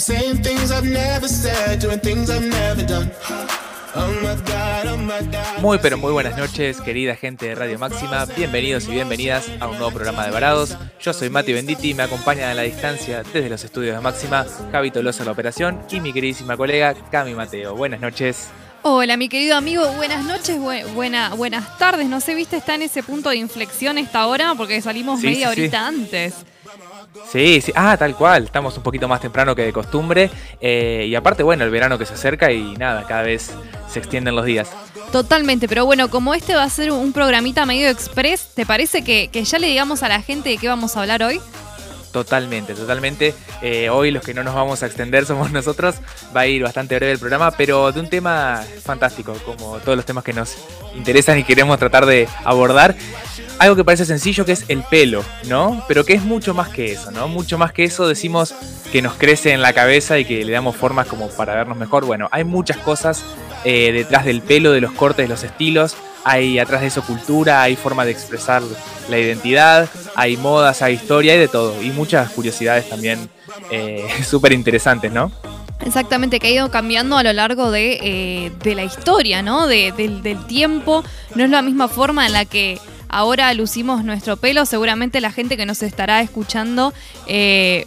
saying things I've never said, doing things I've never done. Muy pero muy buenas noches, querida gente de Radio Máxima. Bienvenidos y bienvenidas a un nuevo programa de Varados. Yo soy Mati Benditi, me acompaña a la distancia desde los estudios de Máxima, Javi Tolosa en la operación y mi queridísima colega Cami Mateo. Buenas noches. Hola, mi querido amigo, buenas noches, buena, buenas tardes. No sé, viste, está en ese punto de inflexión esta hora porque salimos media horita antes. Sí, sí, ah, tal cual, estamos un poquito más temprano que de costumbre eh, y aparte, bueno, el verano que se acerca y nada, cada vez se extienden los días. Totalmente, pero bueno, como este va a ser un programita medio express, ¿te parece que, que ya le digamos a la gente de qué vamos a hablar hoy? Totalmente, totalmente. Eh, hoy los que no nos vamos a extender somos nosotros. Va a ir bastante breve el programa, pero de un tema fantástico, como todos los temas que nos interesan y queremos tratar de abordar. Algo que parece sencillo que es el pelo, ¿no? Pero que es mucho más que eso, ¿no? Mucho más que eso decimos que nos crece en la cabeza y que le damos formas como para vernos mejor. Bueno, hay muchas cosas eh, detrás del pelo, de los cortes, de los estilos hay atrás de eso cultura, hay forma de expresar la identidad, hay modas, hay historia, hay de todo. Y muchas curiosidades también eh, súper interesantes, ¿no? Exactamente, que ha ido cambiando a lo largo de, eh, la historia, ¿no? del tiempo. No es la misma forma en la que ahora lucimos nuestro pelo. Seguramente la gente que nos estará escuchando, eh,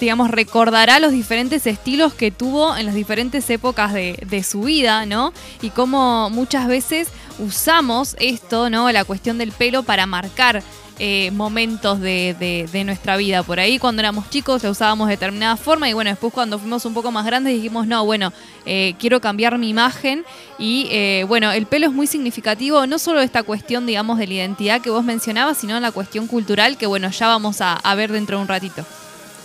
digamos, recordará los diferentes estilos que tuvo en las diferentes épocas de, de su vida, ¿no? Y cómo muchas veces usamos esto, ¿no? La cuestión del pelo para marcar eh, momentos de, nuestra vida. Por ahí cuando éramos chicos lo usábamos de determinada forma y bueno, después cuando fuimos un poco más grandes dijimos, no, bueno, eh, quiero cambiar mi imagen y eh, bueno, el pelo es muy significativo, no solo esta cuestión, digamos, de la identidad que vos mencionabas, sino la cuestión cultural que bueno, ya vamos a, ver dentro de un ratito.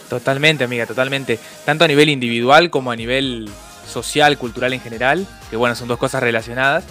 Totalmente, amiga, totalmente. Tanto a nivel individual como a nivel social, cultural en general, que bueno, son dos cosas relacionadas.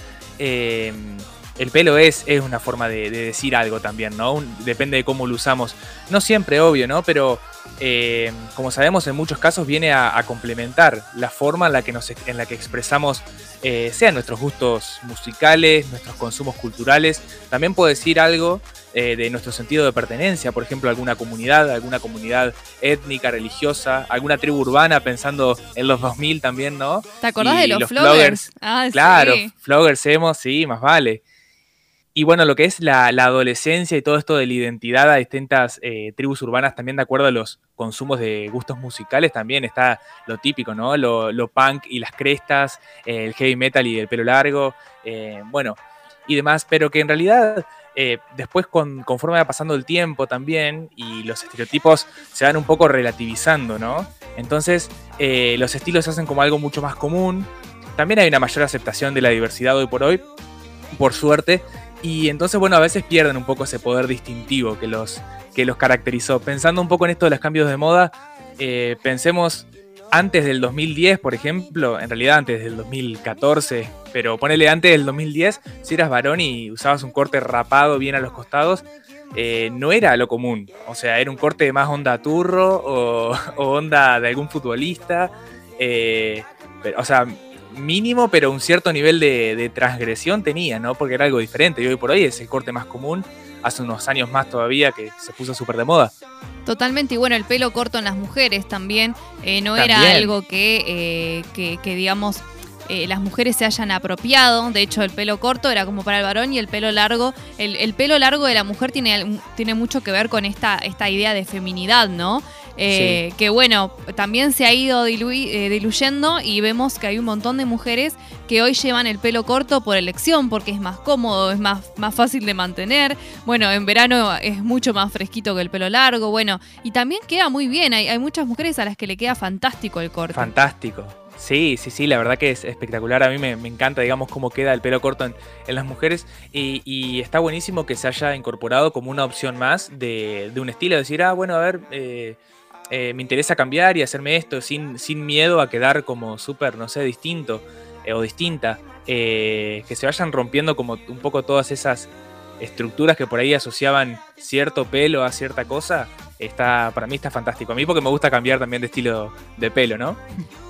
El pelo es, es una forma de, decir algo también, ¿no? depende de cómo lo usamos. No siempre, obvio, ¿no? Pero eh, como sabemos, en muchos casos viene a, complementar la forma en la que, nos, en la que expresamos, eh, sean nuestros gustos musicales, nuestros consumos culturales. También puede decir algo eh, de nuestro sentido de pertenencia, por ejemplo, alguna comunidad, alguna comunidad étnica, religiosa, alguna tribu urbana, pensando en los 2000 también, ¿no? ¿Te acordás de los, floggers? Ah, claro, floggers hemos, sí, más vale. Y bueno, lo que es la, adolescencia y todo esto de la identidad a distintas eh, tribus urbanas, también de acuerdo a los consumos de gustos musicales, también está lo típico, ¿no? Lo, punk y las crestas, el heavy metal y el pelo largo, eh, bueno, y demás, pero que en realidad eh, después con, conforme va pasando el tiempo también y los estereotipos se van un poco relativizando, ¿no? Entonces los estilos se hacen como algo mucho más común. También hay una mayor aceptación de la diversidad hoy por hoy, por suerte, y entonces, bueno, a veces pierden un poco ese poder distintivo que los, que los caracterizó. Pensando un poco en esto de los cambios de moda, eh, pensemos antes del 2010, por ejemplo, en realidad antes del 2014, pero ponele antes del 2010, si eras varón y usabas un corte rapado bien a los costados, eh, no era lo común. O sea, era un corte de más onda turro o, onda de algún futbolista. Eh, o sea, mínimo, pero un cierto nivel de, transgresión tenía, ¿no? Porque era algo diferente y hoy por hoy es el corte más común, hace unos años más todavía que se puso súper de moda. Totalmente, y bueno, el pelo corto en las mujeres también eh, no era algo que, eh, que, digamos, eh, las mujeres se hayan apropiado. De hecho, el pelo corto era como para el varón y el pelo largo. El, pelo largo de la mujer tiene, tiene mucho que ver con esta, esta idea de feminidad, ¿no? Eh, que bueno, también se ha ido eh, diluyendo y vemos que hay un montón de mujeres que hoy llevan el pelo corto por elección, porque es más cómodo, es más, más fácil de mantener. Bueno, en verano es mucho más fresquito que el pelo largo, bueno, y también queda muy bien, hay, muchas mujeres a las que le queda fantástico el corte. Fantástico. Sí, sí, sí, la verdad que es espectacular. A mí me, encanta, digamos, cómo queda el pelo corto en, las mujeres. Y, está buenísimo que se haya incorporado como una opción más de, un estilo. Decir, ah, bueno, a ver, eh, eh, me interesa cambiar y hacerme esto sin, sin miedo a quedar como súper, no sé, distinto eh, o distinta. Eh, que se vayan rompiendo como un poco todas esas estructuras que por ahí asociaban cierto pelo a cierta cosa, está, para mí está fantástico. A mí porque me gusta cambiar también de estilo de pelo, ¿no?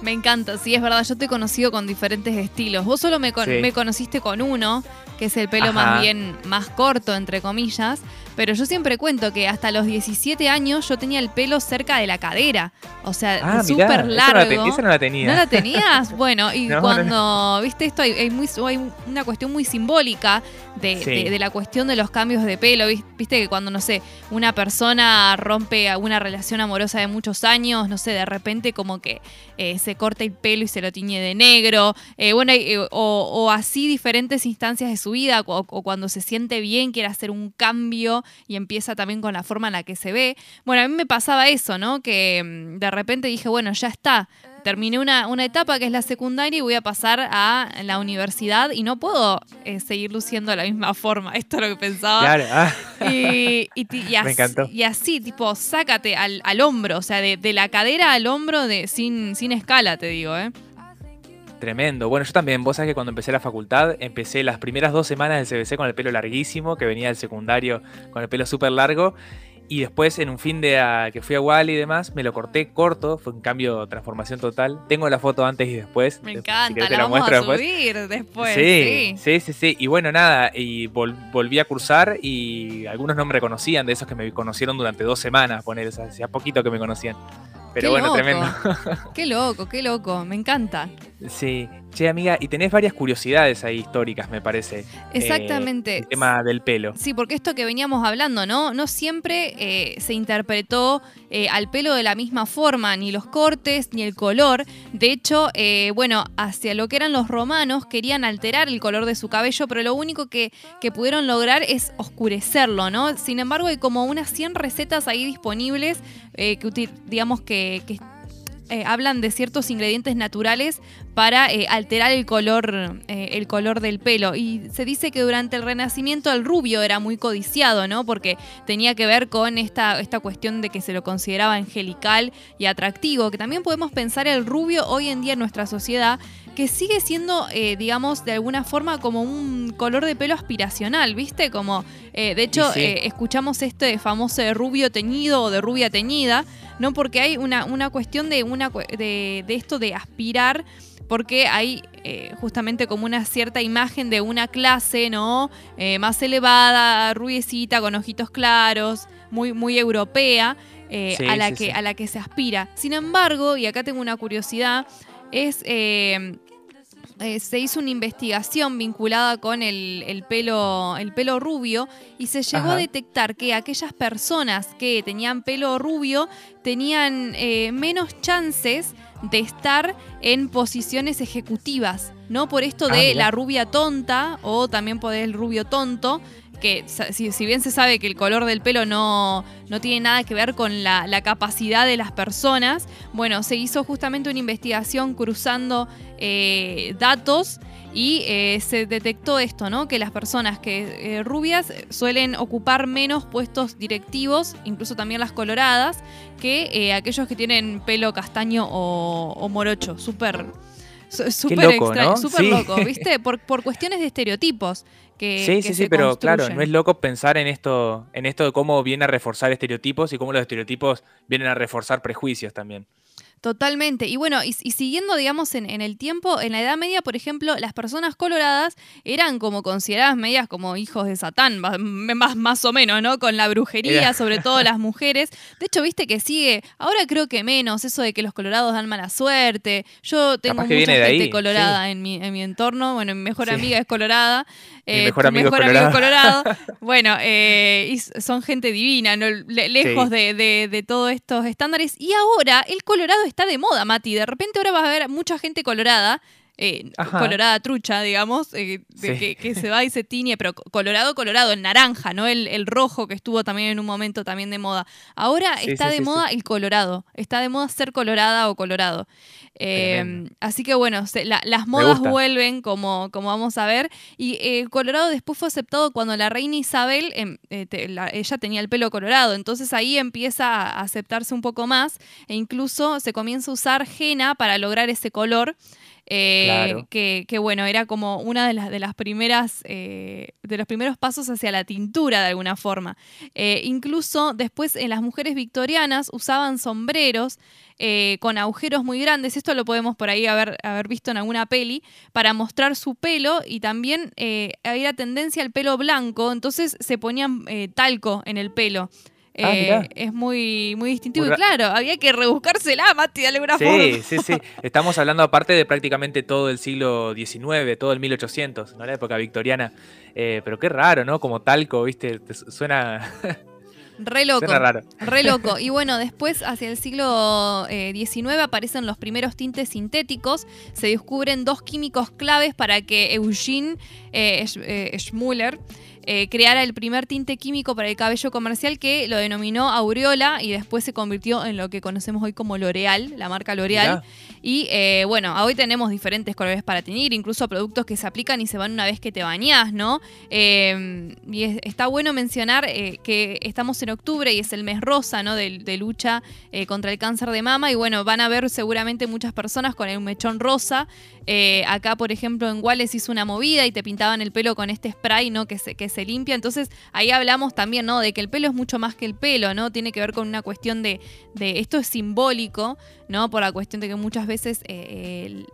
Me encanta, sí, es verdad, yo te he conocido con diferentes estilos. Vos solo me, me conociste con uno, que es el pelo más bien más corto, entre comillas, pero yo siempre cuento que hasta los 17 años yo tenía el pelo cerca de la cadera, o sea, ah, súper largo. Esa no, la tenía. ¿No la tenías? Bueno, y cuando, viste esto, hay, muy, hay, una cuestión muy simbólica de, la cuestión de los cambios de pelo, viste que cuando, no sé, una persona rompe una relación amorosa de muchos años, no sé, de repente como que eh, se corta el pelo y se lo tiñe de negro, eh, bueno, eh, o, así diferentes instancias de su vida, o, cuando se siente bien, quiere hacer un cambio y empieza también con la forma en la que se ve. Bueno, a mí me pasaba eso, ¿no? Que mm, de repente dije, bueno, ya está, terminé una, una, etapa que es la secundaria y voy a pasar a la universidad y no puedo eh, seguir luciendo de la misma forma. Esto es lo que pensaba. Claro. Ah. Y, así, Me encantó. y así, tipo, sácate al, al hombro, o sea, de, de, la cadera al hombro de, sin, sin escala, te digo, ¿eh? Tremendo. Bueno, yo también, vos sabés que cuando empecé la facultad, empecé las primeras dos semanas del CBC con el pelo larguísimo, que venía del secundario con el pelo súper largo. Y después, en un fin de que fui a Wally y demás, me lo corté corto. Fue un cambio, transformación total. Tengo la foto antes y después. Me encanta, la, vamos a subir después. Sí, sí, sí, sí, Y bueno, nada, y volví a cursar y algunos no me reconocían, de esos que me conocieron durante dos semanas, poner, o hacía poquito que me conocían. Pero bueno, tremendo. Qué loco, qué loco, me encanta. Sí, che amiga, y tenés varias curiosidades ahí históricas, me parece. Eh, Exactamente. el tema del pelo. Sí, porque esto que veníamos hablando, ¿no? No siempre eh, se interpretó eh, al pelo de la misma forma, ni los cortes, ni el color. De hecho, bueno, hacia lo que eran los romanos, querían alterar el color de su cabello, pero lo único que, que pudieron lograr es oscurecerlo, ¿no? Sin embargo, hay como unas 100 recetas ahí disponibles que, digamos, que, que eh, hablan de ciertos ingredientes naturales para eh, alterar el color, eh, el color del pelo. Y se dice que durante el Renacimiento el rubio era muy codiciado, ¿no? Porque tenía que ver con esta, esta cuestión de que se lo consideraba angelical y atractivo. Que también podemos pensar el rubio hoy en día en nuestra sociedad que sigue siendo, digamos, de alguna forma como un color de pelo aspiracional, ¿viste? Como, de hecho, escuchamos este famoso de rubio teñido o de rubia teñida, ¿no? Porque hay una, una cuestión de, una, de, esto de aspirar porque hay eh, justamente como una cierta imagen de una clase, ¿no? Eh, más elevada, rubiecita, con ojitos claros, muy, muy europea, eh, a, la que, a la que se aspira. Sin embargo, y acá tengo una curiosidad, es eh, se hizo una investigación vinculada con el, pelo, el pelo rubio y se llegó a detectar que aquellas personas que tenían pelo rubio tenían eh, menos chances de estar en posiciones ejecutivas, ¿no? Por esto ah, de la rubia tonta o también por el rubio tonto, que si, bien se sabe que el color del pelo no, no tiene nada que ver con la, capacidad de las personas, bueno, se hizo justamente una investigación cruzando eh, datos y eh, se detectó esto, ¿no? Que las personas que eh, rubias suelen ocupar menos puestos directivos, incluso también las coloradas, que aquellos que tienen pelo castaño o, morocho. Súper súper extraño, súper loco, ¿viste? Por, por cuestiones de estereotipos sí, sí, sí, pero claro, no es loco pensar en esto, en esto de cómo viene a reforzar estereotipos y cómo los estereotipos vienen a reforzar prejuicios también. Totalmente. Y bueno, y, siguiendo, digamos, en, el tiempo, en la Edad Media, por ejemplo, las personas coloradas eran como consideradas medias como hijos de Satán, más, más o menos, ¿no? Con la brujería, sobre todo las mujeres. De hecho, viste que sigue, ahora creo que menos, eso de que los colorados dan mala suerte. Yo tengo mucha gente colorada en, mi, en mi entorno. Bueno, mi mejor amiga es colorada. Mi eh, mejor, amigo, es colorado. bueno, eh, y son gente divina, ¿no? lejos de, de, de todos estos estándares. Y ahora el colorado está de moda, Mati. De repente ahora vas a ver mucha gente colorada. Eh, colorada trucha, digamos, eh, que, se va y se tiñe, pero colorado, colorado, el naranja, ¿no? El, rojo que estuvo también en un momento también de moda. Ahora está de moda el colorado, está de moda ser colorada o colorado. Em, así que bueno, las modas vuelven, como, como vamos a ver. Y eh, Colorado después fue aceptado cuando la reina Isabel, em, eh, ella tenía el pelo colorado, entonces ahí empieza a aceptarse un poco más e incluso se comienza a usar henna para lograr ese color. Eh, que, bueno, era como una de las, de las primeras, eh, de los primeros pasos hacia la tintura de alguna forma. Eh, incluso después en las mujeres victorianas usaban sombreros con agujeros muy grandes, esto lo podemos por ahí haber, haber visto en alguna peli, para mostrar su pelo y también había tendencia al pelo blanco, entonces se ponían talco en el pelo. Ah, eh, es muy, muy distintivo. y claro, había que rebuscársela, Mati, de alguna sí, forma. Sí, sí, Estamos hablando aparte de prácticamente todo el siglo XIX, todo el 1800, ¿no? La época victoriana. Eh, pero qué raro, ¿no? Como talco, ¿viste? suena... Re loco. Suena raro. Re loco. Y bueno, después, hacia el siglo XIX, eh, aparecen los primeros tintes sintéticos. Se descubren dos químicos claves para que Eugene Schmuller eh, creara el primer tinte químico para el cabello comercial que lo denominó Aureola y después se convirtió en lo que conocemos hoy como L'Oreal, la marca L'Oreal. Y eh, bueno, hoy tenemos diferentes colores para teñir, incluso productos que se aplican y se van una vez que te bañás, ¿no? Eh, y está bueno mencionar que estamos en octubre y es el mes rosa, ¿no? De, lucha contra el cáncer de mama. Y bueno, van a ver seguramente muchas personas con el mechón rosa. acá, por ejemplo, en Wales hizo una movida y te pintaban el pelo con este spray, ¿no? Que se, que se limpia. Entonces ahí hablamos también, ¿no? De que el pelo es mucho más que el pelo, ¿no? Tiene que ver con una cuestión de, de esto es simbólico, ¿no? Por la cuestión de que muchas veces eh,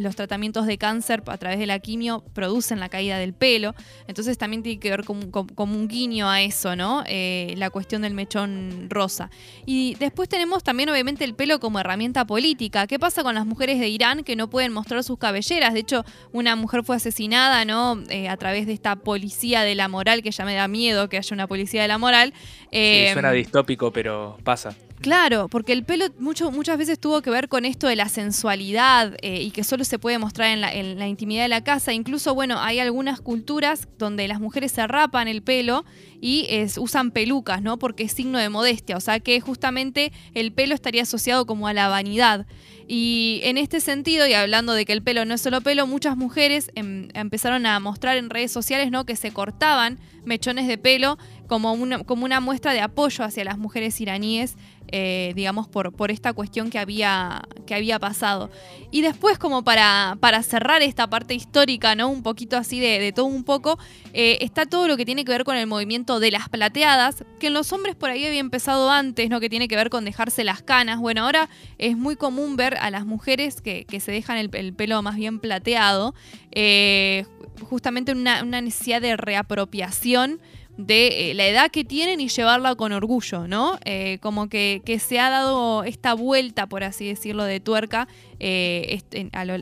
los tratamientos de cáncer a través de la quimio producen la caída del pelo. Entonces también tiene que ver como, un guiño a eso, ¿no? Eh, la cuestión del mechón rosa. Y después tenemos también obviamente el pelo como herramienta política. ¿Qué pasa con las mujeres de Irán que no pueden mostrar sus cabelleras? De hecho, una mujer fue asesinada, ¿no? Eh, a través de esta policía de la moral, que ya me da miedo que haya una policía de la moral. suena distópico, pero pasa. Claro, porque el pelo mucho, muchas veces tuvo que ver con esto de la sensualidad eh, y que solo se puede mostrar en la, intimidad de la casa. Incluso, bueno, hay algunas culturas donde las mujeres se rapan el pelo y usan pelucas, ¿no? Porque es signo de modestia. O sea que justamente el pelo estaría asociado como a la vanidad. Y en este sentido, y hablando de que el pelo no es solo pelo, muchas mujeres em, empezaron a mostrar en redes sociales ¿no? que se cortaban mechones de pelo como una, como una muestra de apoyo hacia las mujeres iraníes eh, digamos, por, por esta cuestión que había, que había pasado. Y después, como para, para cerrar esta parte histórica, ¿no? Un poquito así de, todo un poco, eh, está todo lo que tiene que ver con el movimiento de las plateadas, que en los hombres por ahí había empezado antes, ¿no? Que tiene que ver con dejarse las canas. Bueno, ahora es muy común ver a las mujeres que, se dejan el, pelo más bien plateado, eh, justamente una, una necesidad de reapropiación de eh, la edad que tienen y llevarla con orgullo, ¿no? Eh, como que, se ha dado esta vuelta, por así decirlo, de tuerca, eh,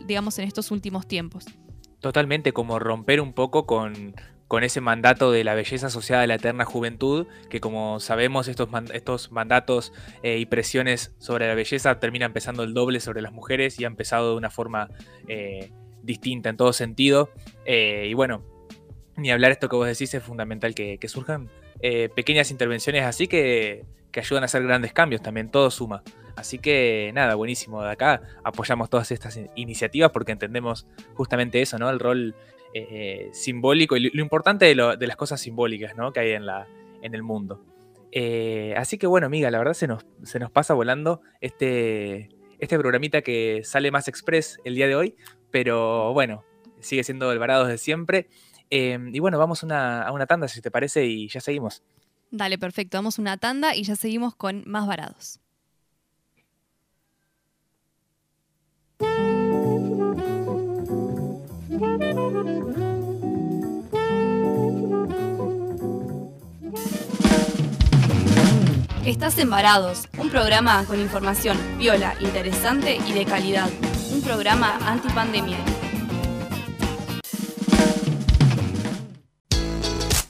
digamos, en estos últimos tiempos. Totalmente, como romper un poco con, con ese mandato de la belleza asociada a la eterna juventud, que como sabemos estos, estos mandatos y presiones sobre la belleza terminan empezando el doble sobre las mujeres y ha empezado de una forma distinta en todo sentido. y bueno, ni hablar esto que vos decís, es fundamental que, surjan eh, pequeñas intervenciones así que, ayudan a hacer grandes cambios también, todo suma. Así que nada, buenísimo. De acá apoyamos todas estas iniciativas porque entendemos justamente eso, ¿no? El rol eh, simbólico y lo, importante de, las cosas simbólicas, ¿no? Que hay en, la, en el mundo. Eh, así que bueno, amiga, la verdad se nos, se nos pasa volando este, este programita que sale más express el día de hoy, pero bueno, sigue siendo el varado de siempre. Em, y bueno, vamos a una tanda, si te parece, y ya seguimos. Dale, perfecto. Vamos una tanda y ya seguimos con más varados. Estás en Varados, un programa con información viola, interesante y de calidad. Un programa antipandemia.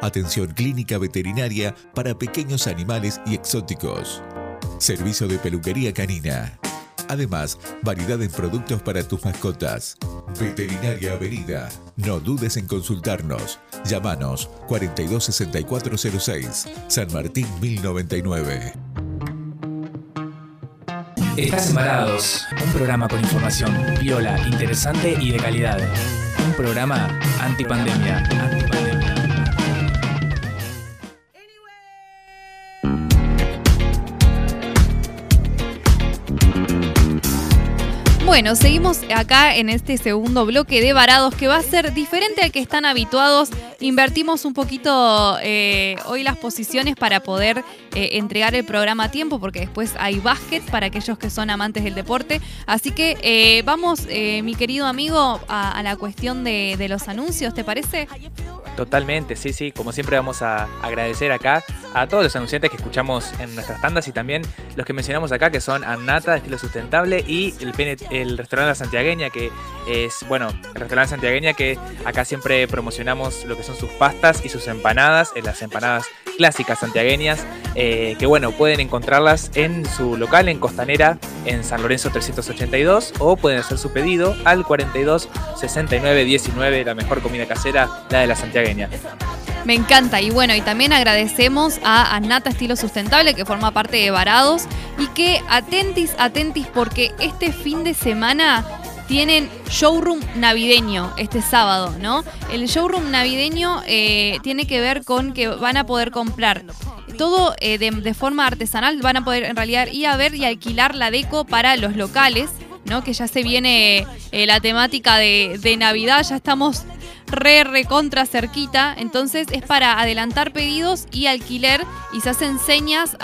Atención clínica veterinaria para pequeños animales y exóticos. Servicio de peluquería canina. Además, variedad en productos para tus mascotas. Veterinaria Avenida. No dudes en consultarnos. Llámanos 426406, San Martín 1099. Estás Embarados, un programa con información viola, interesante y de calidad. Un programa antipandemia. antipandemia. Bueno, seguimos acá en este segundo bloque de varados que va a ser diferente al que están habituados. Invertimos un poquito eh, hoy las posiciones para poder eh, entregar el programa a tiempo porque después hay básquet para aquellos que son amantes del deporte. Así que eh, vamos, mi querido amigo, a, la cuestión de, los anuncios, ¿te parece? Totalmente, sí, sí. Como siempre vamos a agradecer acá a todos los anunciantes que escuchamos en nuestras tandas y también los que mencionamos acá que son Annata de estilo sustentable y el, el restaurante La Santiagueña que es, bueno, el restaurante Santiagueña que acá siempre promocionamos lo que son sus pastas y sus empanadas, en las empanadas clásicas santiagueñas, eh, que bueno, pueden encontrarlas en su local en Costanera, en San Lorenzo 382, o pueden hacer su pedido al 42 69 19, la mejor comida casera, la de la santiagueña. Me encanta y bueno, y también agradecemos a Anata Estilo Sustentable que forma parte de Varados y que atentis, atentis porque este fin de semana tienen showroom navideño este sábado, ¿no? El showroom navideño eh, tiene que ver con que van a poder comprar todo eh, de, forma artesanal, van a poder en realidad ir a ver y alquilar la deco para los locales, ¿no? Que ya se viene eh, la temática de, de Navidad, ya estamos re, re contra cerquita. Entonces es para adelantar pedidos y alquiler y se hacen señas.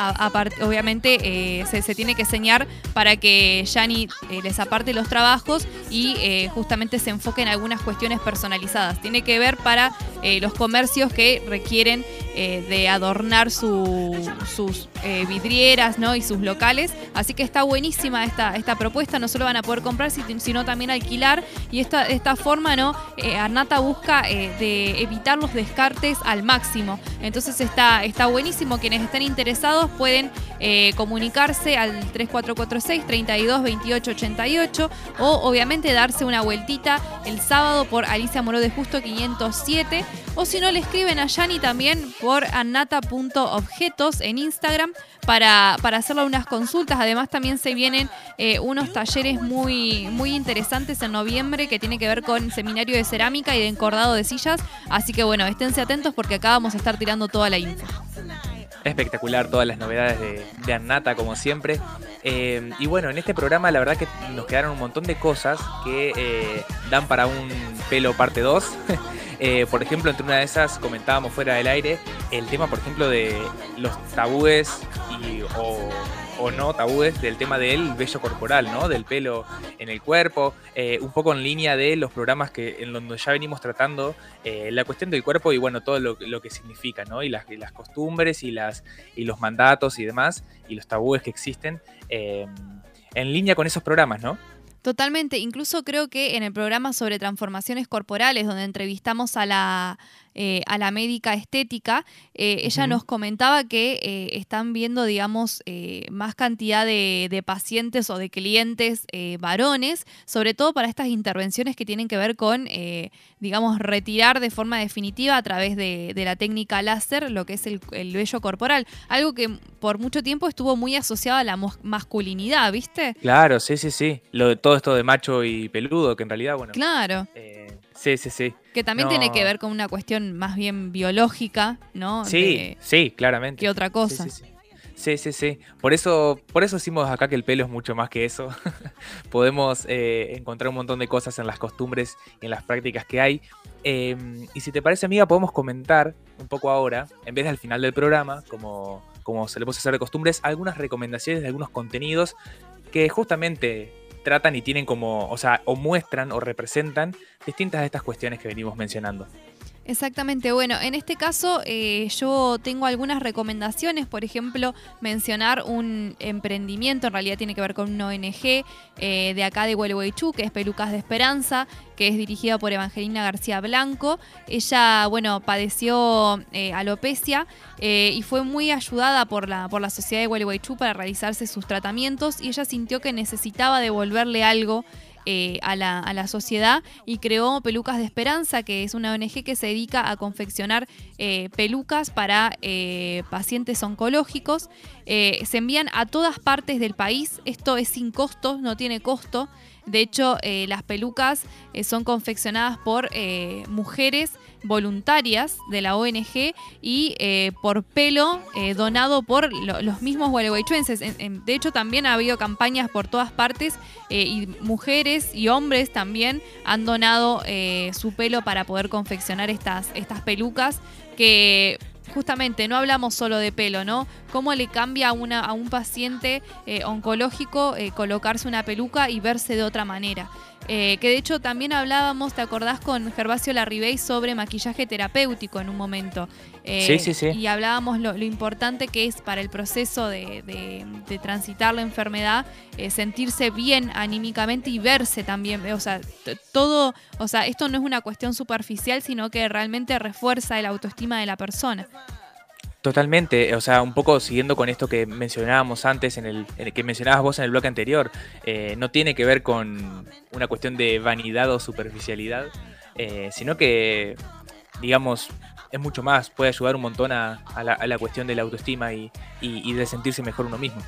obviamente eh, se, tiene que señar para que Yani eh, les aparte los trabajos y eh, justamente se enfoque en algunas cuestiones personalizadas. Tiene que ver para los comercios que requieren de adornar sus vidrieras ¿no? y sus locales. Así que está buenísima esta, esta propuesta. No solo van a poder comprar, sino también alquilar. Y esta, de esta forma, ¿no? Arnata busca eh, evitar los descartes al máximo. Entonces está, está buenísimo. Quienes estén interesados pueden eh, comunicarse al 3446 32 28 88 o obviamente darse una vueltita el sábado por Alicia Moro de Justo 507 o si no le escriben a Yani también por annata.objetos en Instagram para, para hacerle unas consultas. Además también se vienen eh, unos talleres muy, muy interesantes en noviembre que tiene que ver con seminario de cerámica y de encordado de sillas. Así que bueno, esténse atentos porque acá vamos a estar tirando toda la info. Espectacular todas las novedades de, Annata, como siempre. Eh, y bueno, en este programa la verdad que nos quedaron un montón de cosas que eh, dan para un pelo parte 2. Eh, por ejemplo, entre una de esas comentábamos fuera del aire el tema, por ejemplo, de los tabúes y, o o no tabúes del tema del vello corporal, ¿no? Del pelo en el cuerpo, eh, un poco en línea de los programas que en donde ya venimos tratando eh, la cuestión del cuerpo y bueno, todo lo, que significa, ¿no? Y las, las, costumbres y, las, y los mandatos y demás, y los tabúes que existen eh, en línea con esos programas, ¿no? Totalmente, incluso creo que en el programa sobre transformaciones corporales, donde entrevistamos a la eh, a la médica estética, eh, ella nos comentaba que eh, están viendo, digamos, más cantidad de, pacientes o de clientes varones, sobre todo para estas intervenciones que tienen que ver con, digamos, retirar de forma definitiva a través de, la técnica láser lo que es el, vello corporal. Algo que por mucho tiempo estuvo muy asociado a la masculinidad, ¿viste? Claro, sí, sí, sí. Lo de todo esto de macho y peludo, que en realidad, bueno. Claro. sí, sí, sí. Que también tiene que ver con una cuestión más bien biológica, ¿no? Sí, sí, claramente. Que otra cosa. Sí sí, sí Por eso, por eso decimos acá que el pelo es mucho más que eso. Podemos eh, encontrar un montón de cosas en las costumbres y en las prácticas que hay. Em, y si te parece, amiga, podemos comentar un poco ahora, en vez del final del programa, como, como solemos hacer de costumbres, algunas recomendaciones de algunos contenidos que justamente tratan y tienen como, o sea, o muestran o representan distintas de estas cuestiones que venimos mencionando. Exactamente, bueno, en este caso eh, yo tengo algunas recomendaciones, por ejemplo, mencionar un emprendimiento, en realidad tiene que ver con una ONG eh, de acá de Huelhuaychú, que es Pelucas de Esperanza, que es dirigida por Evangelina García Blanco. Ella, bueno, padeció eh, alopecia y fue muy ayudada por la, por la sociedad de Huelhuaychú para realizarse sus tratamientos y ella sintió que necesitaba devolverle algo eh, a, la, sociedad y creó Pelucas de Esperanza, que es una ONG que se dedica a confeccionar eh, pelucas para eh, pacientes oncológicos. se envían a todas partes del país, esto es sin costo, no tiene costo. De hecho, las pelucas son confeccionadas por mujeres voluntarias de la ONG y eh, por pelo eh, donado por los mismos gualeguaychuenses. De hecho, también ha habido campañas por todas partes eh, y mujeres y hombres también han donado su pelo para poder confeccionar estas, estas pelucas que justamente no hablamos solo de pelo, ¿no? Cómo le cambia a, una, un paciente oncológico colocarse una peluca y verse de otra manera. Eh, que de hecho también hablábamos, ¿te acordás con Gervasio Larribey sobre maquillaje terapéutico en un momento? Eh, sí, sí, sí. Y hablábamos lo, importante que es para el proceso de, transitar la enfermedad, eh, sentirse bien anímicamente y verse también. O sea, todo, o sea, esto no es una cuestión superficial, sino que realmente refuerza el autoestima de la persona. Totalmente, o sea, un poco siguiendo con esto que mencionábamos antes, en el, que mencionabas vos en el bloque anterior, eh, no tiene que ver con una cuestión de vanidad o superficialidad, eh, sino que, digamos, es mucho más, puede ayudar un montón a, la, cuestión de la autoestima y de sentirse mejor uno mismo.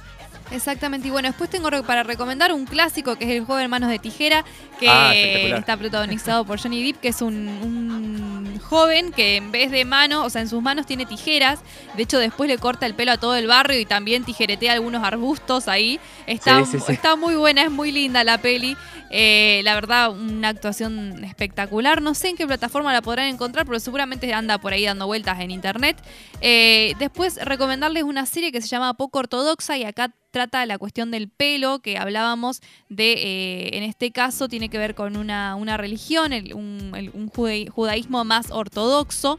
Exactamente, y bueno, después tengo para recomendar un clásico que es El joven manos de tijera, que ah, está protagonizado por Johnny Depp, que es un, joven que en vez de manos, o sea, en sus manos tiene tijeras, de hecho después le corta el pelo a todo el barrio y también tijeretea algunos arbustos ahí. Está, está muy buena, es muy linda la peli. Eh, la verdad, una actuación espectacular. No sé en qué plataforma la podrán encontrar, pero seguramente anda por ahí dando vueltas en internet. Eh, después, recomendarles una serie que se llama Poco Ortodoxa y acá trata la cuestión del pelo que hablábamos de, eh, en este caso tiene que ver con una, religión, un, judaísmo más ortodoxo,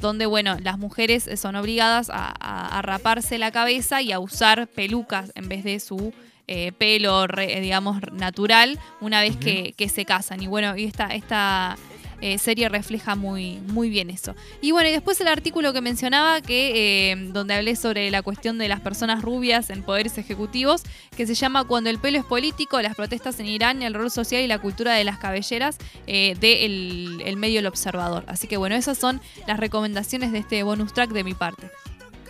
donde, bueno, las mujeres son obligadas a raparse la cabeza y a usar pelucas en vez de su eh, pelo, digamos, natural una vez que, se casan. Y bueno, y esta, esta eh, serie refleja muy, muy bien eso. Y bueno, y después el artículo que mencionaba, que eh, donde hablé sobre la cuestión de las personas rubias en poderes ejecutivos, que se llama Cuando el pelo es político, las protestas en Irán, el rol social y la cultura de las cabelleras del de el medio El Observador. Así que bueno, esas son las recomendaciones de este bonus track de mi parte.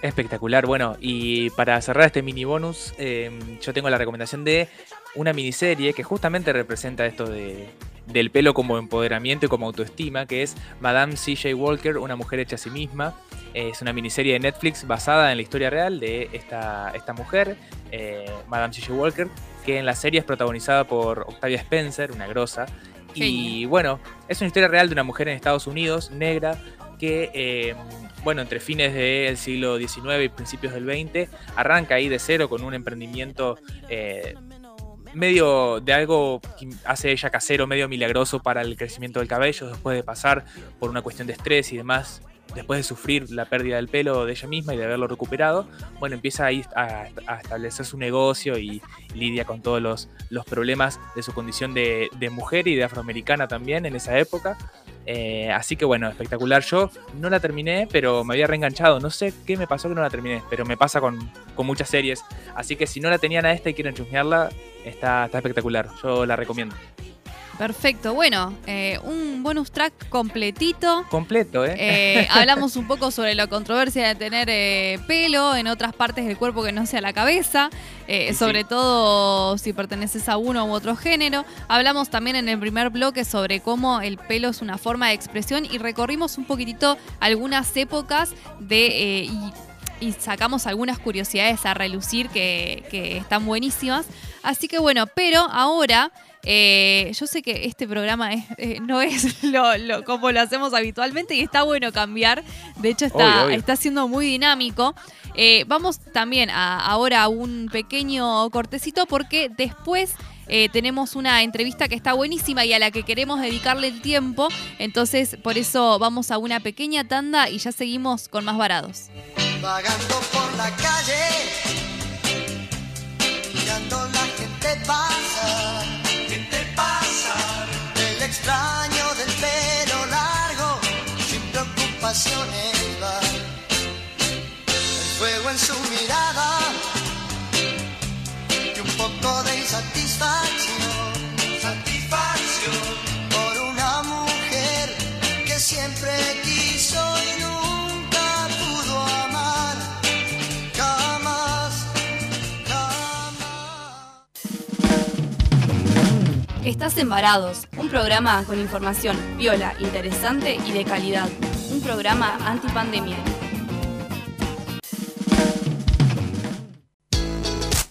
Espectacular, bueno, y para cerrar este mini bonus, em, yo tengo la recomendación de una miniserie que justamente representa esto de, del pelo como empoderamiento y como autoestima, que es Madame C.J. Walker, una mujer hecha a sí misma. Es una miniserie de Netflix basada en la historia real de esta, esta mujer, eh, Madame C.J. Walker, que en la serie es protagonizada por Octavia Spencer, una grosa. Y bueno, es una historia real de una mujer en Estados Unidos, negra, que em, bueno, entre fines del siglo XIX y principios del XX, arranca ahí de cero con un emprendimiento eh, medio de algo que hace ella casero, medio milagroso para el crecimiento del cabello, después de pasar por una cuestión de estrés y demás, después de sufrir la pérdida del pelo de ella misma y de haberlo recuperado, bueno, empieza ahí a, establecer su negocio y lidia con todos los, los problemas de su condición de mujer y de afroamericana también en esa época. Eh, así que bueno, espectacular. Yo no la terminé, pero me había reenganchado. No sé qué me pasó que no la terminé, pero me pasa con, muchas series. Así que si no la tenían a esta y quieren chusmearla, está, está espectacular. Yo la recomiendo. Perfecto, bueno, eh, un bonus track completito. Completo, ¿eh? ¿eh? Hablamos un poco sobre la controversia de tener eh, pelo en otras partes del cuerpo que no sea la cabeza, sobre todo si perteneces a uno u otro género. Hablamos también en el primer bloque sobre cómo el pelo es una forma de expresión y recorrimos un poquitito algunas épocas de... Y, sacamos algunas curiosidades a relucir que, que están buenísimas. Así que bueno, pero ahora Eh, yo sé que este programa eh, no es lo, como lo hacemos habitualmente y está bueno cambiar. De hecho, está, está siendo muy dinámico. Eh, vamos también ahora a un pequeño cortecito porque después tenemos una entrevista que está buenísima y a la que queremos dedicarle el tiempo. Entonces, por eso vamos a una pequeña tanda y ya seguimos con más varados. Vagando por la calle, preocupaciones va. El fuego en su mirada y un poco de insatisfacción. Satisfacción. Por una mujer que siempre quiso y nunca pudo amar. Jamás, jamás. Estás en Varados, un programa con información viola, interesante y de calidad. Programa antipandemia.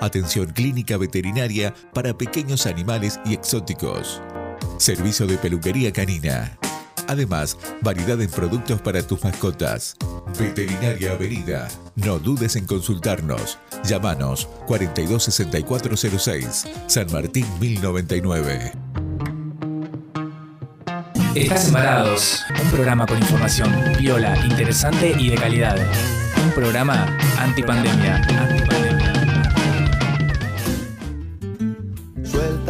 Atención clínica veterinaria para pequeños animales y exóticos. Servicio de peluquería canina. Además, variedad en productos para tus mascotas. Veterinaria Avenida. No dudes en consultarnos. Llámanos 426406, San Martín 1099. Estás Embarados, un programa con información viola, interesante y de calidad. Un programa antipandemia.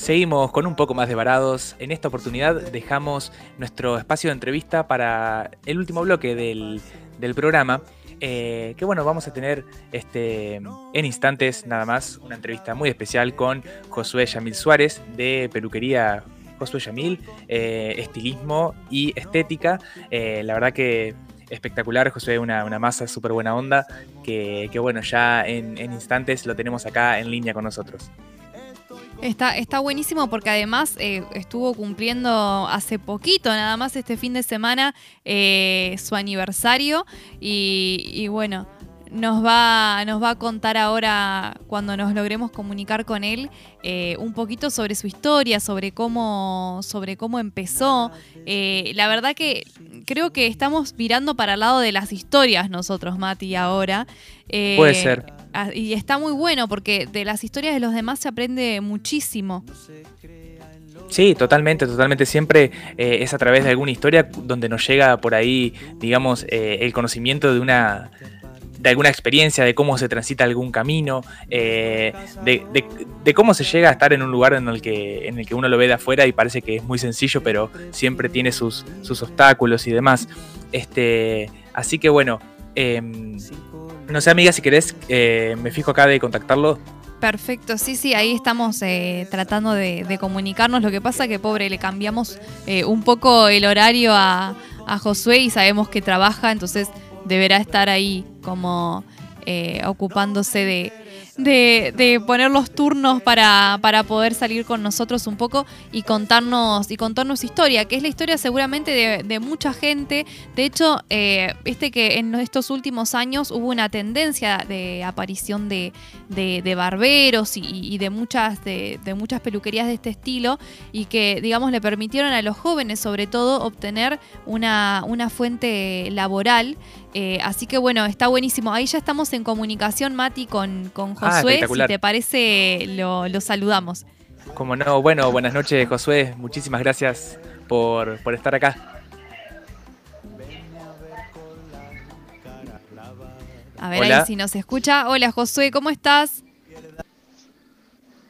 Seguimos con un poco más de varados. En esta oportunidad dejamos nuestro espacio de entrevista para el último bloque del, programa. eh, que bueno, vamos a tener este, en instantes nada más una entrevista muy especial con Josué Yamil Suárez de peluquería Josué Yamil, eh, estilismo y estética. Eh, la verdad que espectacular, Josué, una, una masa súper buena onda, que, bueno, ya en instantes lo tenemos acá en línea con nosotros. Está, está buenísimo porque además eh, estuvo cumpliendo hace poquito, nada más este fin de semana, eh, su aniversario. Y, y bueno, nos va, nos va a contar ahora, cuando nos logremos comunicar con él, eh, un poquito sobre su historia, sobre cómo, sobre cómo empezó. Eh, la verdad que creo que estamos mirando para el lado de las historias nosotros, Mati, ahora. Eh, Puede ser. Ah, Y está muy bueno porque de las historias de los demás se aprende muchísimo. Sí, totalmente, totalmente. Siempre eh, es a través de alguna historia donde nos llega por ahí, digamos, eh, el conocimiento de una de alguna experiencia, de cómo se transita algún camino, eh, de, de- de cómo se llega a estar en un lugar en el, que, en el que uno lo ve de afuera y parece que es muy sencillo, pero siempre tiene sus, sus obstáculos y demás. Este, así que bueno, em, no sé amiga, si querés, eh, me fijo acá de contactarlo. Perfecto, sí, sí, ahí estamos eh, tratando de, comunicarnos. Lo que pasa que, pobre, le cambiamos eh, un poco el horario a, a Josué y sabemos que trabaja, entonces deberá estar ahí como ocupándose de, de, poner los turnos para, para, poder salir con nosotros un poco y contarnos, y contarnos historia, que es la historia seguramente de, mucha gente. De hecho, eh, viste que en estos últimos años hubo una tendencia de aparición de, barberos y, de, muchas, de, muchas peluquerías de este estilo y que, digamos, le permitieron a los jóvenes, sobre todo, obtener una, una fuente laboral. Eh, así que bueno, está buenísimo. Ahí ya estamos en comunicación, Mati, con, con ah, Josué. si te parece, lo, saludamos. Como no, bueno, buenas noches, Josué. Muchísimas gracias por, estar acá. A ver ahí si nos escucha. Hola Josué, ¿cómo estás?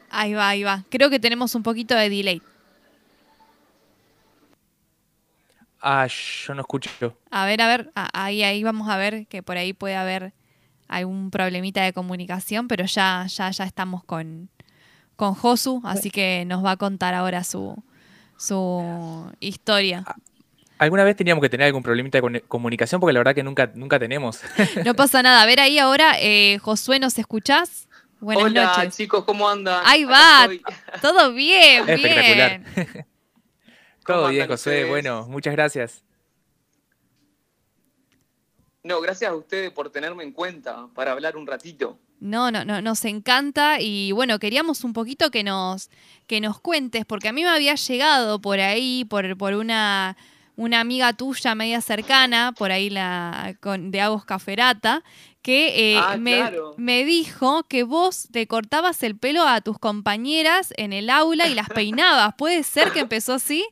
Ahí va, ahí va. Creo que tenemos un poquito de delay. Ah, yo no escucho. A ver, a ver, ahí, ahí vamos a ver que por ahí puede haber algún problemita de comunicación, pero ya, ya, ya estamos con, con Josu, así que nos va a contar ahora su, su historia. Ah, alguna vez teníamos que tener algún problemita de comunicación porque la verdad que nunca, nunca tenemos. No pasa nada. A ver ahí ahora, eh, Josué, ¿nos escuchás? Buenas Hola, chicos, ¿cómo andan? Ahí va, todo bien, Espectacular. Todo bien, José. Bueno, muchas gracias. No, gracias a ustedes por tenerme en cuenta para hablar un ratito. No, no, no, nos encanta y bueno, queríamos un poquito que nos, que nos cuentes, porque a mí me había llegado por ahí, por, por una, una amiga tuya media cercana, por ahí la con, de Agos Caferata, que eh, ah, me, me, dijo que vos te cortabas el pelo a tus compañeras en el aula y las peinabas. ¿Puede ser que empezó así?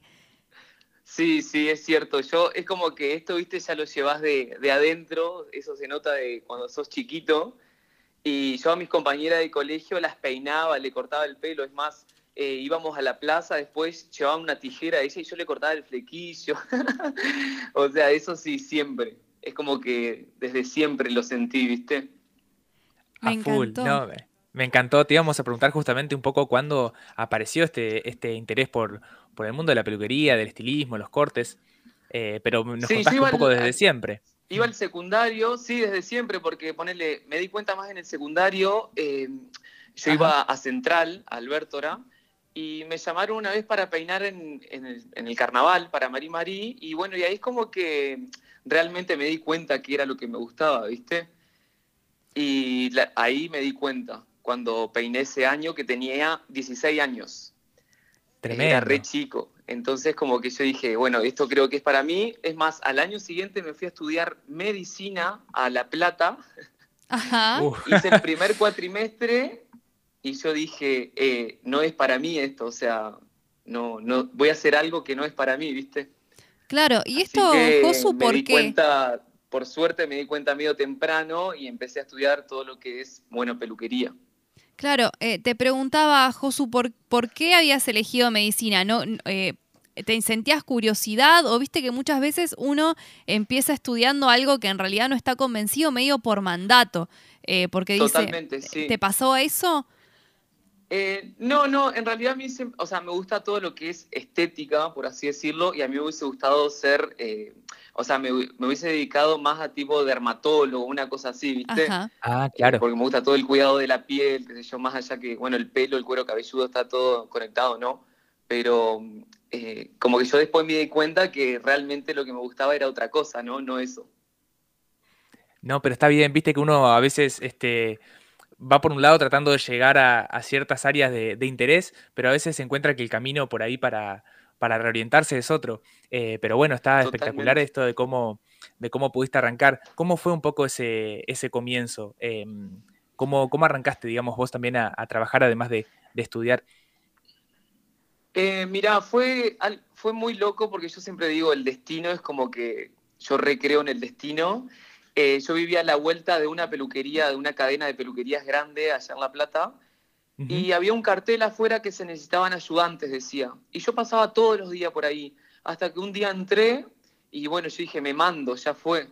Sí, sí, es cierto. Yo es como que esto, viste, ya lo llevas de, adentro, eso se nota de cuando sos chiquito. Y yo a mis compañeras de colegio las peinaba, le cortaba el pelo, es más, eh, íbamos a la plaza, después llevaba una tijera a ella y yo le cortaba el flequillo. o sea, eso sí, siempre. Es como que desde siempre lo sentí, ¿viste? Me encantó. No, me encantó. Te íbamos a preguntar justamente un poco cuándo apareció este, este interés por, por el mundo de la peluquería, del estilismo, los cortes, eh, pero nos contaste un poco desde siempre. Iba al secundario, sí, desde siempre, porque ponele, me di cuenta más en el secundario, eh, yo iba a Central, a Albertora, y me llamaron una vez para peinar en, el, carnaval, para Marí Marí, y bueno, y ahí es como que realmente me di cuenta que era lo que me gustaba, ¿viste? Y ahí me di cuenta, cuando peiné ese año que tenía 16 años. Era re chico. Entonces como que yo dije, bueno, esto creo que es para mí. Es más, al año siguiente me fui a estudiar medicina a La Plata. Ajá. Hice el primer cuatrimestre y yo dije, eh, no es para mí esto, o sea, no, no, voy a hacer algo que no es para mí, ¿viste? Claro, y esto, Josu, ¿por qué? Cuenta, por suerte me di cuenta medio temprano y empecé a estudiar todo lo que es, bueno, peluquería. Claro, eh, te preguntaba, Josu, ¿por, ¿por, qué habías elegido medicina? ¿No, eh, ¿Te sentías curiosidad o viste que muchas veces uno empieza estudiando algo que en realidad no está convencido medio por mandato? Eh, porque Totalmente, sí. ¿te pasó eso? no, no, en realidad a mí o sea, me gusta todo lo que es estética, por así decirlo, y a mí me hubiese gustado ser o sea, me, hubiese dedicado más a tipo dermatólogo, una cosa así, ¿viste? Ah, claro. Porque me gusta todo el cuidado de la piel, qué sé yo, más allá que, bueno, el pelo, el cuero cabelludo está todo conectado, ¿no? Pero eh, como que yo después me di cuenta que realmente lo que me gustaba era otra cosa, ¿no? No eso. No, pero está bien, viste que uno a veces este, va por un lado tratando de llegar a, ciertas áreas de, de, interés, pero a veces se encuentra que el camino por ahí para, para reorientarse es otro. Eh, pero bueno, está espectacular esto de cómo, de cómo pudiste arrancar. ¿Cómo fue un poco ese, ese comienzo? Em, ¿cómo, ¿cómo, arrancaste, digamos, vos también a, trabajar además de, estudiar? Eh, mira, fue, fue muy loco porque yo siempre digo, el destino es como que yo recreo en el destino. Eh, yo vivía a la vuelta de una peluquería, de una cadena de peluquerías grande allá en La Plata, y había un cartel afuera que se necesitaban ayudantes, decía. Y yo pasaba todos los días por ahí, hasta que un día entré y bueno, yo dije, me mando, ya fue.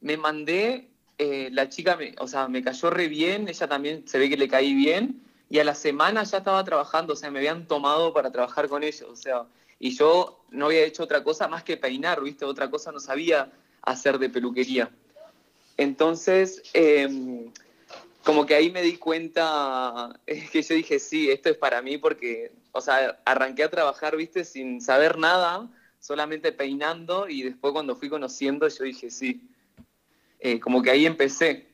Me mandé, eh, la chica, me, o sea, me cayó re bien, ella también se ve que le caí bien, y a la semana ya estaba trabajando, o sea, me habían tomado para trabajar con ellos, o sea, y yo no había hecho otra cosa más que peinar, ¿viste? Otra cosa no sabía hacer de peluquería. Entonces, em, como que ahí me di cuenta, es que yo dije, sí, esto es para mí porque, o sea, arranqué a trabajar, viste, sin saber nada, solamente peinando y después cuando fui conociendo yo dije, sí, eh, como que ahí empecé.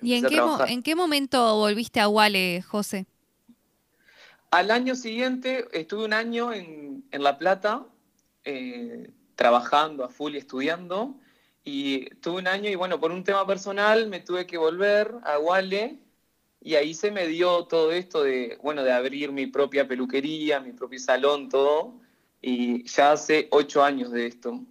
¿Y en qué, en qué, momento volviste a Wale, José? Al año siguiente estuve un año en, en La Plata, eh, trabajando a full y estudiando. Y tuve un año y bueno, por un tema personal me tuve que volver a Wale y ahí se me dio todo esto de, bueno, de abrir mi propia peluquería, mi propio salón, todo. Y ya hace ocho años de esto,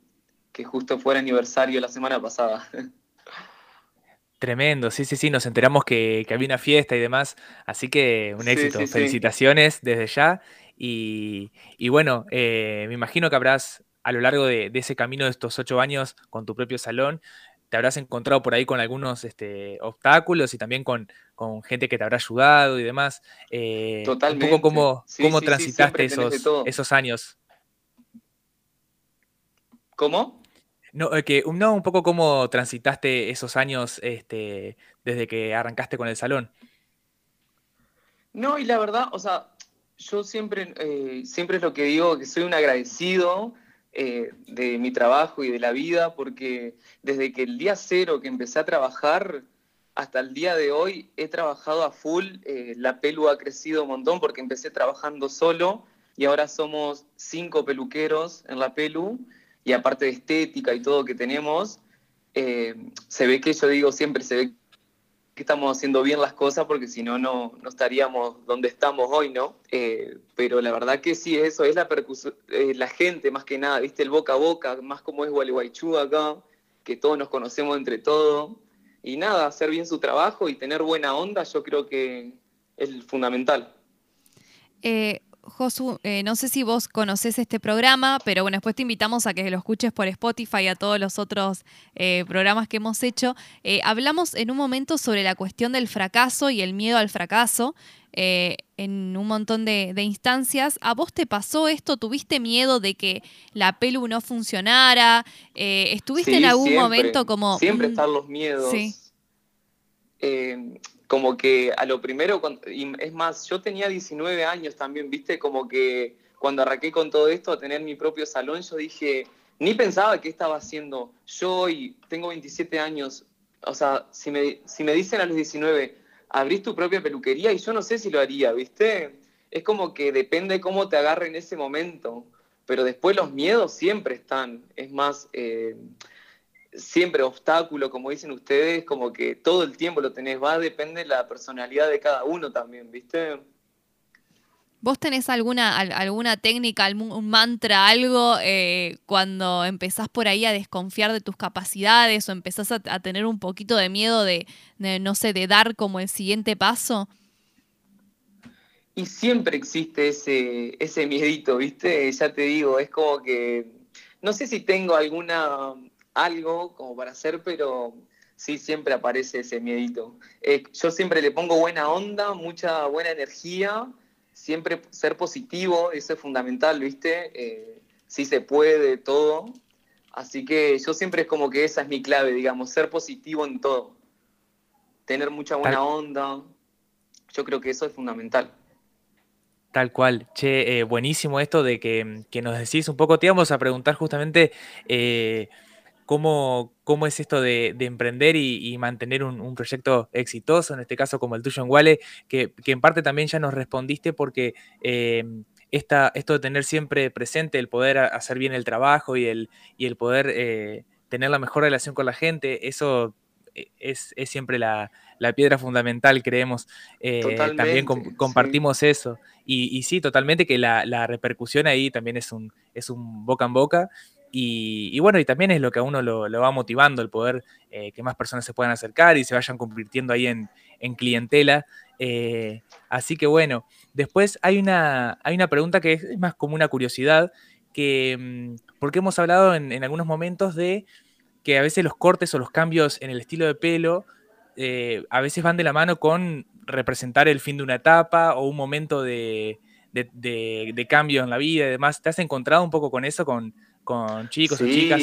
que justo fue el aniversario la semana pasada. Tremendo, sí, sí, sí, nos enteramos que, había una fiesta y demás, así que un éxito, felicitaciones desde ya. Y, bueno, eh, me imagino que habrás a lo largo de, ese camino de estos ocho años con tu propio salón, te habrás encontrado por ahí con algunos este, obstáculos y también con, gente que te habrá ayudado y demás. Eh, Totalmente. Un poco cómo, transitaste esos, esos años. ¿Cómo? No, eh, que, no, un poco cómo transitaste esos años este, desde que arrancaste con el salón. No, y la verdad, o sea, yo siempre, eh, siempre es lo que digo, que soy un agradecido eh, de mi trabajo y de la vida, porque desde que el día cero que empecé a trabajar hasta el día de hoy he trabajado a full, eh, la pelu ha crecido un montón porque empecé trabajando solo y ahora somos cinco peluqueros en la pelu y aparte de estética y todo que tenemos, eh, se ve que yo digo siempre, se ve que estamos haciendo bien las cosas porque si no, no estaríamos donde estamos hoy, ¿no? Eh, pero la verdad que sí, eso es la eh, la gente más que nada, ¿viste? El boca a boca, más como es Gualeguaychú acá, que todos nos conocemos entre todos. Y nada, hacer bien su trabajo y tener buena onda, yo creo que es fundamental. Eh, Josu, eh, no sé si vos conoces este programa, pero bueno, después te invitamos a que lo escuches por Spotify y a todos los otros eh, programas que hemos hecho. Eh, hablamos en un momento sobre la cuestión del fracaso y el miedo al fracaso en un montón de, instancias. ¿A vos te pasó esto? ¿Tuviste miedo de que la pelu no funcionara? ¿Estuviste en algún momento como... Siempre están los miedos. Sí como que a lo primero, es más, yo tenía 19 años también, viste, como que cuando arranqué con todo esto a tener mi propio salón, yo dije, ni pensaba que estaba haciendo. Yo y tengo 27 años, o sea, si me, si me dicen a los 19, abrís tu propia peluquería y yo no sé si lo haría, viste, es como que depende cómo te agarre en ese momento, pero después los miedos siempre están, es más... Eh, siempre obstáculo, como dicen ustedes, como que todo el tiempo lo tenés, va, depende de la personalidad de cada uno también, ¿viste? ¿Vos tenés alguna, alguna técnica, un mantra, algo eh, cuando empezás por ahí a desconfiar de tus capacidades o empezás a, tener un poquito de miedo de, no sé, de dar como el siguiente paso? Y siempre existe ese, ese miedito, ¿viste? Ya te digo, es como que, no sé si tengo alguna algo como para hacer, pero sí siempre aparece ese miedito. Eh, yo siempre le pongo buena onda, mucha buena energía, siempre ser positivo, eso es fundamental, ¿viste? Eh, sí se puede, todo. Así que yo siempre es como que esa es mi clave, digamos, ser positivo en todo. Tener mucha buena onda. Yo creo que eso es fundamental. Tal cual. Che, eh, buenísimo esto de que, nos decís un poco. Te íbamos a preguntar justamente cómo, cómo es esto de, emprender y, mantener un, proyecto exitoso, en este caso como el tuyo en Wale, que, en parte también ya nos respondiste porque em, esta, esto de tener siempre presente el poder hacer bien el trabajo y el, y el poder eh, tener la mejor relación con la gente, eso e, es, siempre la, piedra fundamental, creemos. Eh, también compartimos eso. Y, sí, totalmente que la, la, repercusión ahí también es un, es un boca en boca. Y, bueno, y también es lo que a uno lo, va motivando, el poder eh, que más personas se puedan acercar y se vayan convirtiendo ahí en, clientela. Eh, así que bueno, después hay una, hay una pregunta que es más como una curiosidad, que, mm, porque hemos hablado en, algunos momentos de que a veces los cortes o los cambios en el estilo de pelo eh, a veces van de la mano con representar el fin de una etapa o un momento de, cambio en la vida y demás. ¿Te has encontrado un poco con eso, con chicos o chicas.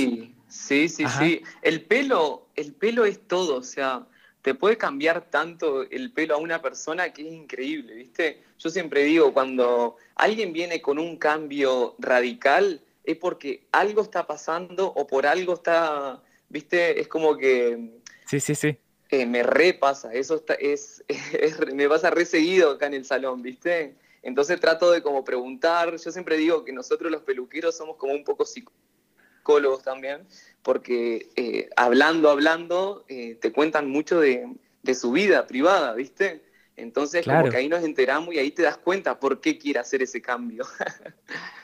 Sí, sí, sí. El pelo, el pelo es todo, o sea, te puede cambiar tanto el pelo a una persona que es increíble, ¿viste? Yo siempre digo, cuando alguien viene con un cambio radical, es porque algo está pasando o por algo está, ¿viste? Es como que... Sí, sí, sí. Eh, me repasa, eso está, es, me pasa re seguido acá en el salón, ¿viste? Entonces trato de como preguntar, yo siempre digo que nosotros los peluqueros somos como un poco psicólogos también, porque eh, hablando, hablando, eh, te cuentan mucho de, su vida privada, ¿viste? Entonces, como que ahí nos enteramos y ahí te das cuenta por qué quiere hacer ese cambio.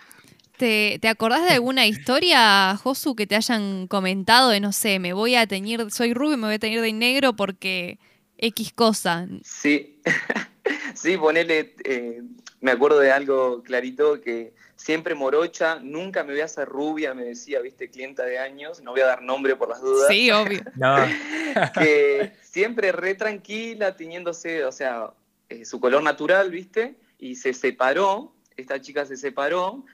¿Te, ¿Te, acordás de alguna historia, Josu, que te hayan comentado de, no sé, me voy a teñir, soy rubio y me voy a teñir de negro porque X cosa? Sí, sí, ponele, eh, me acuerdo de algo clarito que siempre morocha, nunca me voy a hacer rubia, me decía, viste, clienta de años, no voy a dar nombre por las dudas. Sí, obvio. que siempre re tranquila, tiñéndose, o sea, eh, su color natural, viste, y se separó, esta chica se separó,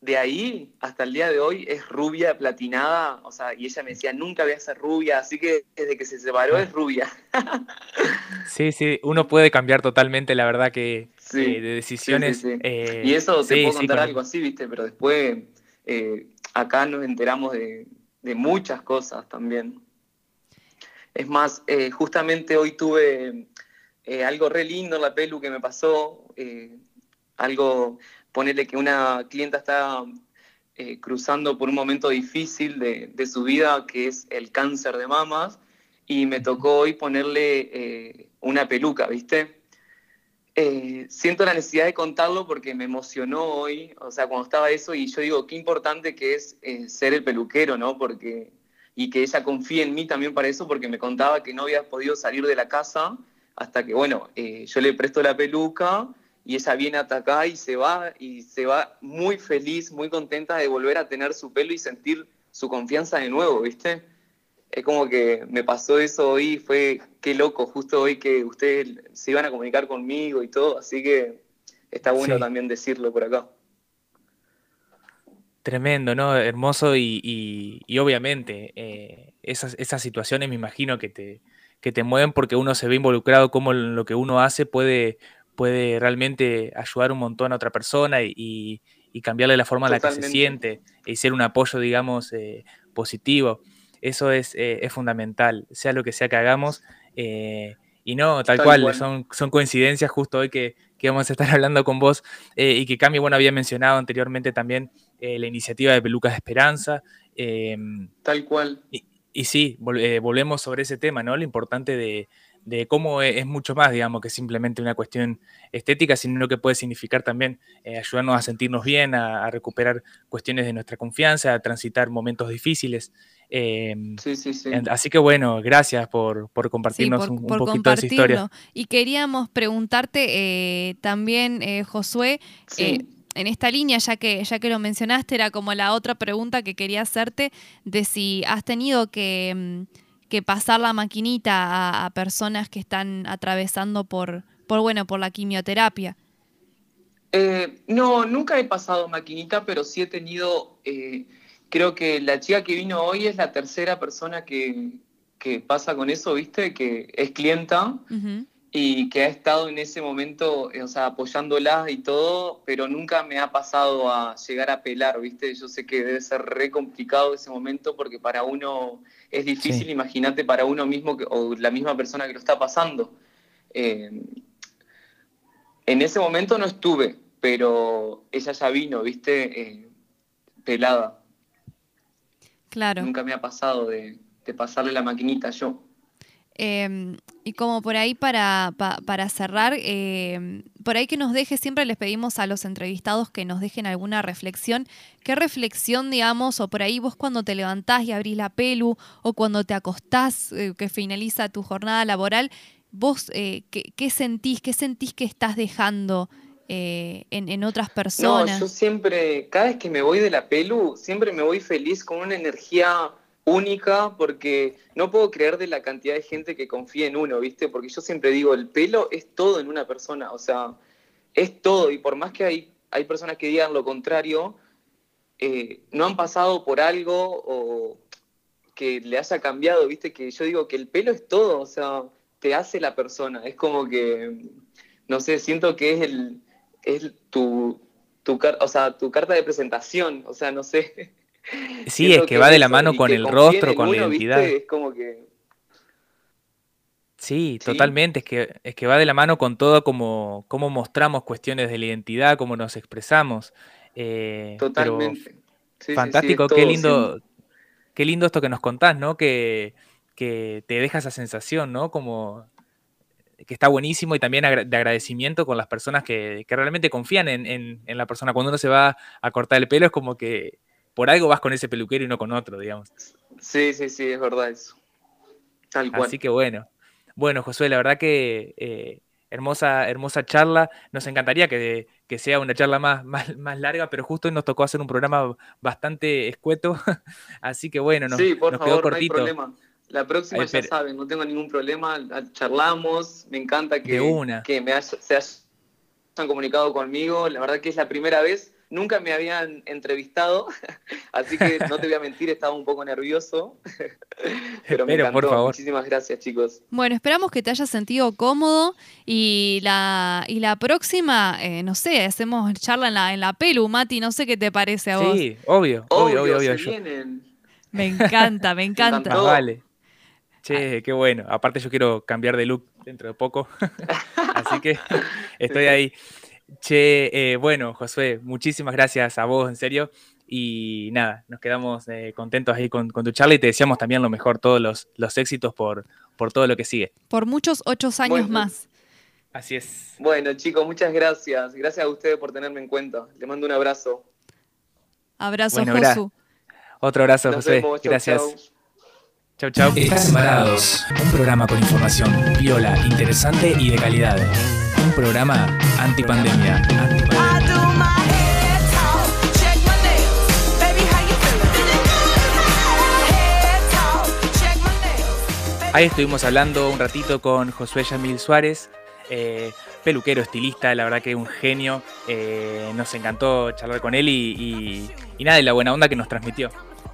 de ahí hasta el día de hoy es rubia, platinada, o sea, y ella me decía, nunca voy a ser rubia, así que desde que se separó es rubia. sí, sí, uno puede cambiar totalmente, la verdad que eh, de decisiones. Eh, y eso te puedo contar algo así, viste, pero después eh, acá nos enteramos de, muchas cosas también. Es más, justamente hoy tuve algo re lindo en la pelu que me pasó, algo ponerle que una clienta está eh, cruzando por un momento difícil de, su vida, que es el cáncer de mamas, y me tocó hoy ponerle eh, una peluca, ¿viste? Eh, siento la necesidad de contarlo porque me emocionó hoy, o sea, cuando estaba eso, y yo digo, qué importante que es ser el peluquero, ¿no? Porque, y que ella confíe en mí también para eso, porque me contaba que no había podido salir de la casa hasta que, bueno, yo le presto la peluca y ella viene a atacar y se va y se va muy feliz, muy contenta de volver a tener su pelo y sentir su confianza de nuevo, ¿viste? Es como que me pasó eso hoy, fue qué loco, justo hoy que ustedes se iban a comunicar conmigo y todo, así que está bueno también decirlo por acá. Tremendo, ¿no? Hermoso y, obviamente eh, esas, esas situaciones me imagino que te, que te mueven porque uno se ve involucrado, como lo que uno hace puede, puede realmente ayudar un montón a otra persona y, cambiarle la forma en la que se siente y ser un apoyo, digamos, eh, positivo. Eso es, eh, es, fundamental, sea lo que sea que hagamos. Eh, y no, tal, cual, Son, son coincidencias justo hoy que, que, vamos a estar hablando con vos y que Cami, bueno, había mencionado anteriormente también la iniciativa de Pelucas de Esperanza. Tal cual. Y, y sí, volvemos sobre ese tema, ¿no? Lo importante de, de cómo es, mucho más, digamos, que simplemente una cuestión estética, sino que puede significar también eh, ayudarnos a sentirnos bien, a, recuperar cuestiones de nuestra confianza, a transitar momentos difíciles. Em, sí, sí, sí. Así que bueno, gracias por, compartirnos un, poquito de esa historia. Y queríamos preguntarte eh, también, eh, Josué, en esta línea, ya que, ya que lo mencionaste, era como la otra pregunta que quería hacerte, de si has tenido que mm, que pasar la maquinita a, personas que están atravesando por, por, bueno, por la quimioterapia? Eh, no, nunca he pasado maquinita, pero sí he tenido, eh, creo que la chica que vino hoy es la tercera persona que, pasa con eso, ¿viste? Que es clienta y que ha estado en ese momento, eh, o sea, apoyándola y todo, pero nunca me ha pasado a llegar a pelar, ¿viste? Yo sé que debe ser re complicado ese momento porque para uno es difícil, imagínate para uno mismo o la misma persona que lo está pasando. Eh, en ese momento no estuve, pero ella ya vino, ¿viste? Eh, pelada. Claro. Nunca me ha pasado de, de pasarle la maquinita yo. Em, y como por ahí para, para cerrar, em, por ahí que nos deje, siempre les pedimos a los entrevistados que nos dejen alguna reflexión. ¿Qué reflexión, digamos, o por ahí vos cuando te levantás y abrís la pelu, o cuando te acostás, eh, que finaliza tu jornada laboral, vos eh, ¿qué, sentís? ¿Qué sentís que estás dejando eh, en, en, otras personas? No, yo siempre, cada vez que me voy de la pelu, siempre me voy feliz con una energía única porque no puedo creer de la cantidad de gente que confía en uno, ¿viste? Porque yo siempre digo, el pelo es todo en una persona, o sea, es todo y por más que hay, hay personas que digan lo contrario, eh, no han pasado por algo o que le haya cambiado, viste, que yo digo que el pelo es todo, o sea, te hace la persona, es como que, no sé, siento que es el, es tu, tu, o sea, tu carta de presentación, o sea, no sé. Sí, es que, va de la mano con el rostro, con la identidad. Es como que... Sí, totalmente, es que, es que va de la mano con todo como cómo mostramos cuestiones de la identidad, cómo nos expresamos. Eh, totalmente. fantástico, qué lindo, qué lindo esto que nos contás, ¿no? Que, que te deja esa sensación, ¿no? Como que está buenísimo y también de agradecimiento con las personas que, realmente confían en, la persona. Cuando uno se va a cortar el pelo es como que por algo vas con ese peluquero y no con otro, digamos. Sí, sí, sí, es verdad eso. Tal cual. Así que bueno. Bueno, Josué, la verdad que eh, hermosa, hermosa charla. Nos encantaría que, sea una charla más, más, larga, pero justo hoy nos tocó hacer un programa bastante escueto. Así que bueno, nos, sí, por quedó cortito. No hay problema. La próxima ya saben, no tengo ningún problema, charlamos, me encanta que, que me se hayan comunicado conmigo, la verdad que es la primera vez, nunca me habían entrevistado, así que no te voy a mentir, estaba un poco nervioso, pero me encantó. Por favor. Muchísimas gracias, chicos. Bueno, esperamos que te hayas sentido cómodo y la, y la próxima, eh, no sé, hacemos charla en la, en la pelu, Mati, no sé qué te parece a vos. Sí, obvio, obvio, obvio. obvio, Me encanta, me encanta. vale. Che, qué bueno. Aparte yo quiero cambiar de look dentro de poco. Así que estoy ahí. Che, eh, bueno, Josué, muchísimas gracias a vos, en serio. Y nada, nos quedamos eh, contentos ahí con, tu charla y te deseamos también lo mejor, todos los, los éxitos por, por todo lo que sigue. Por muchos ocho años más. Así es. Bueno, chicos, muchas gracias. Gracias a ustedes por tenerme en cuenta. Le mando un abrazo. Abrazo, Josu. Otro abrazo, José. gracias. Chau, chau. Estás Embarados, un programa con información viola, interesante y de calidad. Un programa antipandemia. Ahí estuvimos hablando un ratito con Josué Yamil Suárez, eh, peluquero, estilista, la verdad que un genio. Eh, nos encantó charlar con él y, y nada, y la buena onda que nos transmitió.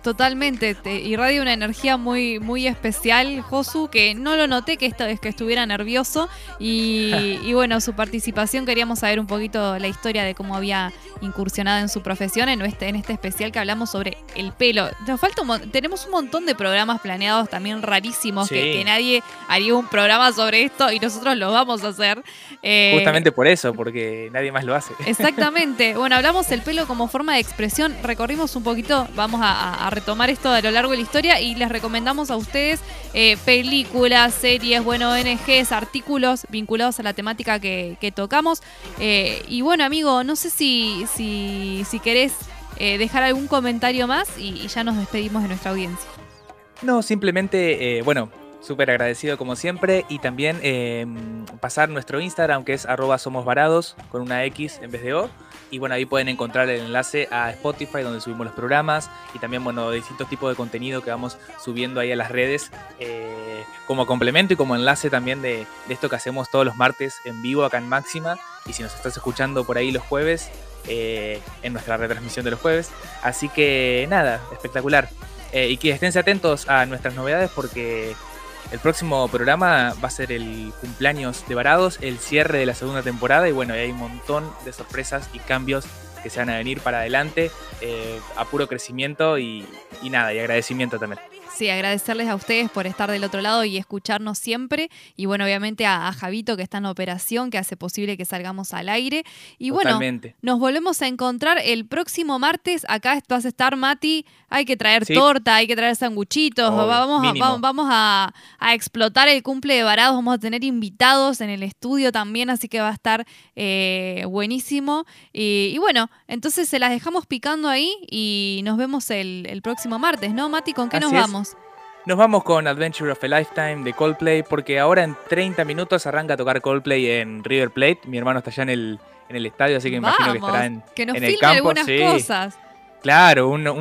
Totalmente, te irradia una energía muy, muy especial, Josu, que no lo noté que esta vez que estuviera nervioso. Y, bueno, su participación queríamos saber un poquito la historia de cómo había incursionado en su profesión en este, en este especial que hablamos sobre el pelo. Nos falta tenemos un montón de programas planeados también rarísimos que, nadie haría un programa sobre esto y nosotros lo vamos a hacer. Eh, Justamente por eso, porque nadie más lo hace. Exactamente. Bueno, hablamos del pelo como forma de expresión, recorrimos un poquito, vamos a retomar esto a lo largo de la historia y les recomendamos a ustedes eh, películas, series, bueno, ONGs, artículos vinculados a la temática que, tocamos. Eh, y bueno, amigo, no sé si, si, si querés eh, dejar algún comentario más y, ya nos despedimos de nuestra audiencia. No, simplemente, bueno, súper agradecido como siempre y también pasar nuestro Instagram que es arroba somosvarados con una X en vez de O y bueno, ahí pueden encontrar el enlace a Spotify donde subimos los programas y también, bueno, distintos tipos de contenido que vamos subiendo ahí a las redes eh, como complemento y como enlace también de, esto que hacemos todos los martes en vivo acá en Máxima. Y si nos estás escuchando por ahí los jueves, eh, en nuestra retransmisión de los jueves. Así que nada, espectacular. Eh, y que estén atentos a nuestras novedades porque el próximo programa va a ser el cumpleaños de Varados, el cierre de la segunda temporada y bueno, hay un montón de sorpresas y cambios que se van a venir para adelante eh, a puro crecimiento y, y nada, y agradecimiento también. Sí, agradecerles a ustedes por estar del otro lado y escucharnos siempre. Y bueno, obviamente a, Javito que está en operación, que hace posible que salgamos al aire. Y bueno, nos volvemos a encontrar el próximo martes. Acá vas a estar, Mati. Hay que traer torta, hay que traer sanguchitos. vamos, a, vamos, a, explotar el cumple de Varados. Vamos a tener invitados en el estudio también, así que va a estar eh, buenísimo. Y, bueno, entonces se las dejamos picando ahí y nos vemos el, el próximo martes, ¿no, Mati? ¿Con qué nos vamos? Nos vamos con Adventure of a Lifetime de Coldplay porque ahora en 30 minutos arranca a tocar Coldplay en River Plate. Mi hermano está allá en el, en el estadio, así que imagino que estará en, que nos en el campo. algunas cosas. Claro, una,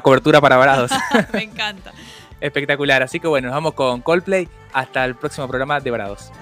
cobertura para varados. Me encanta. Espectacular. Así que bueno, nos vamos con Coldplay. Hasta el próximo programa de Varados.